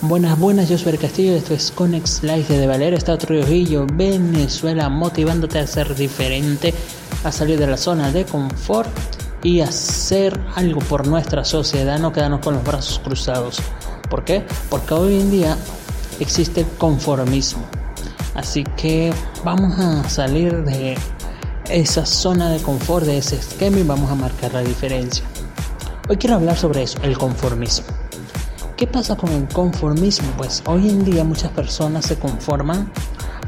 Buenas, buenas, yo soy el Castillo, esto es Conex Live de Valera, Estado Trujillo, Venezuela, motivándote a ser diferente, a salir de la zona de confort y hacer algo por nuestra sociedad, no quedarnos con los brazos cruzados. ¿Por qué? Porque hoy en día existe conformismo. Así que vamos a salir de esa zona de confort, de ese esquema y vamos a marcar la diferencia. Hoy quiero hablar sobre eso, el conformismo. ¿Qué pasa con el conformismo? Pues hoy en día muchas personas se conforman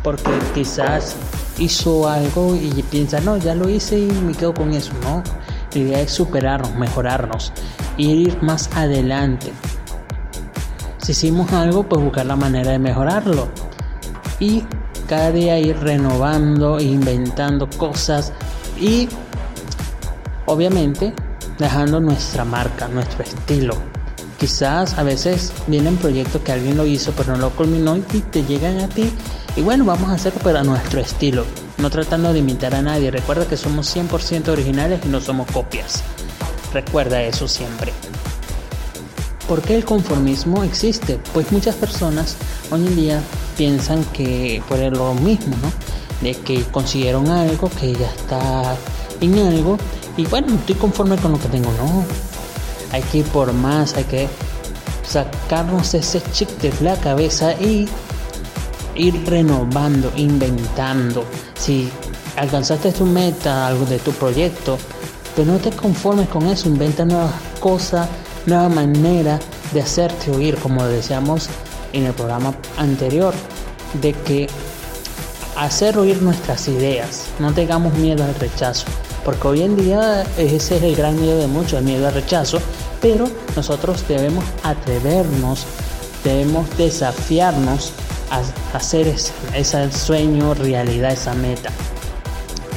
porque quizás hizo algo y piensa, no, ya lo hice y me quedo con eso. No, la idea es superarnos, mejorarnos, ir más adelante. Si hicimos algo, pues buscar la manera de mejorarlo. Y cada día ir renovando, inventando cosas y obviamente dejando nuestra marca, nuestro estilo. Quizás a veces vienen proyectos que alguien lo hizo pero no lo culminó y te llegan a ti. Y bueno, vamos a hacerlo pero a nuestro estilo, no tratando de imitar a nadie. Recuerda que somos 100% originales y no somos copias. Recuerda eso siempre. ¿Por qué el conformismo existe? Pues muchas personas hoy en día piensan que por lo mismo, ¿no? De que consiguieron algo, que ya está en algo y bueno, estoy conforme con lo que tengo, no hay que ir por más, hay que sacarnos ese chip de la cabeza y ir renovando, inventando. Si alcanzaste tu meta, algo de tu proyecto, pues no te conformes con eso, inventa nuevas cosas, nueva manera de hacerte oír, como decíamos en el programa anterior, de que hacer oír nuestras ideas, no tengamos miedo al rechazo, porque hoy en día ese es el gran miedo de muchos, el miedo al rechazo, pero nosotros debemos atrevernos, debemos desafiarnos a hacer ese, sueño realidad, esa meta.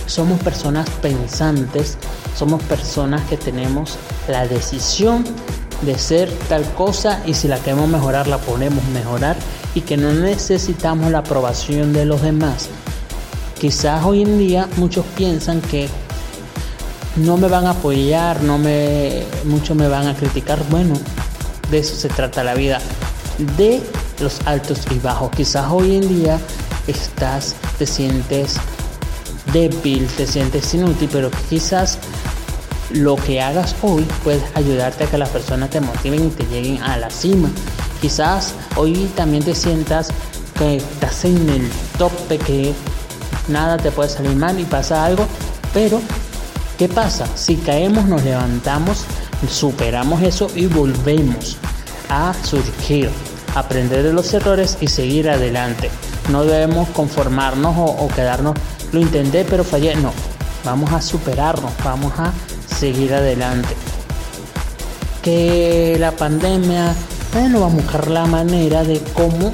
Somos personas pensantes, somos personas que tenemos la decisión de ser tal cosa y si la queremos mejorar la podemos mejorar y que no necesitamos la aprobación de los demás. Quizás hoy en día muchos piensan que no me van a apoyar, no me muchos me van a criticar. Bueno, de eso se trata la vida, de los altos y bajos. Quizás hoy en día estás, te sientes débil, te sientes inútil, pero quizás lo que hagas hoy puede ayudarte a que las personas te motiven y te lleguen a la cima. Quizás hoy también te sientas que estás en el tope, que nada te puede salir mal y pasa algo, pero ¿Qué pasa? Si caemos, nos levantamos, superamos eso y volvemos a surgir, aprender de los errores y seguir adelante. No debemos conformarnos o, quedarnos, lo intenté pero fallé. No, vamos a superarnos, vamos a seguir adelante. Que la pandemia, bueno, vamos a buscar la manera de cómo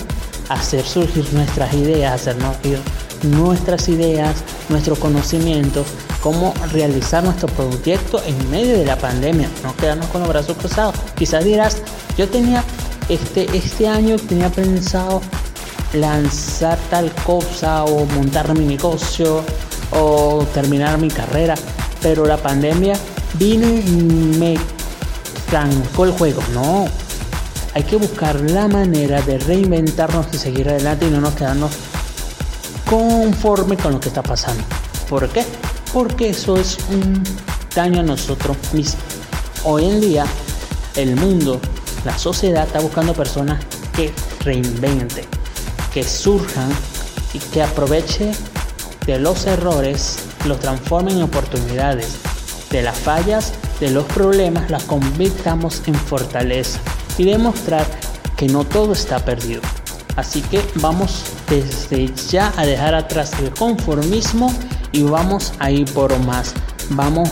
hacer surgir nuestras ideas, hacernos ir nuestras ideas, nuestro conocimiento cómo realizar nuestro proyecto en medio de la pandemia, no quedarnos con los brazos cruzados. Quizás dirás, yo tenía este, este año tenía pensado lanzar tal cosa o montar mi negocio o terminar mi carrera, pero la pandemia vino y me trancó el juego. No, hay que buscar la manera de reinventarnos y seguir adelante y no nos quedarnos conforme con lo que está pasando. ¿Por qué? Porque eso es un daño a nosotros mismos. Hoy en día el mundo, la sociedad está buscando personas que reinventen, que surjan y que aprovechen de los errores, los transformen en oportunidades, de las fallas, de los problemas, las convirtamos en fortaleza y demostrar que no todo está perdido. Así que vamos desde ya a dejar atrás el conformismo y vamos a ir por más. Vamos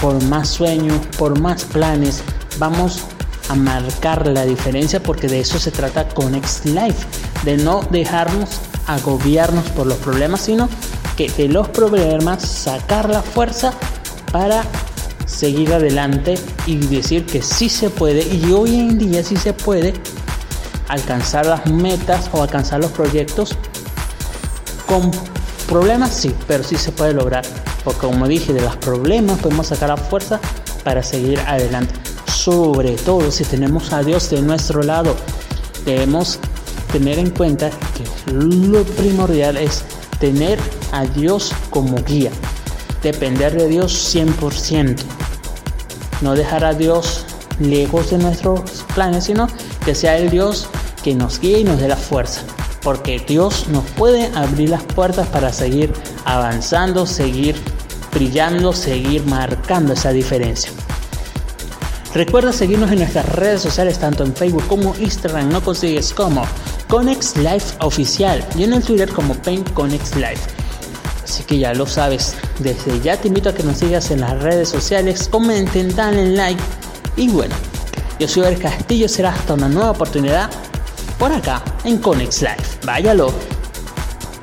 por más sueños, por más planes. Vamos a marcar la diferencia porque de eso se trata Conex Life. De no dejarnos agobiarnos por los problemas, sino que de los problemas sacar la fuerza para seguir adelante y decir que sí se puede y hoy en día sí se puede alcanzar las metas o alcanzar los proyectos con Problemas sí, pero sí se puede lograr. Porque como dije, de los problemas podemos sacar la fuerza para seguir adelante. Sobre todo si tenemos a Dios de nuestro lado. debemos tener en cuenta que lo primordial es tener a Dios como guía, depender de Dios 100%, no dejar a Dios lejos de nuestros planes, sino que sea el Dios que nos guíe y nos dé la fuerza, porque Dios nos puede abrir las puertas para seguir avanzando, seguir brillando, seguir marcando esa diferencia. Recuerda seguirnos en nuestras redes sociales, tanto en Facebook como Instagram, no consigues como Conex Life Oficial y en el Twitter como Pain Conex Life. Así que ya lo sabes, desde ya te invito a que nos sigas en las redes sociales, comenten, dale like y bueno, yo soy el Castillo, será hasta una nueva oportunidad por acá en Conex Life. Váyalo.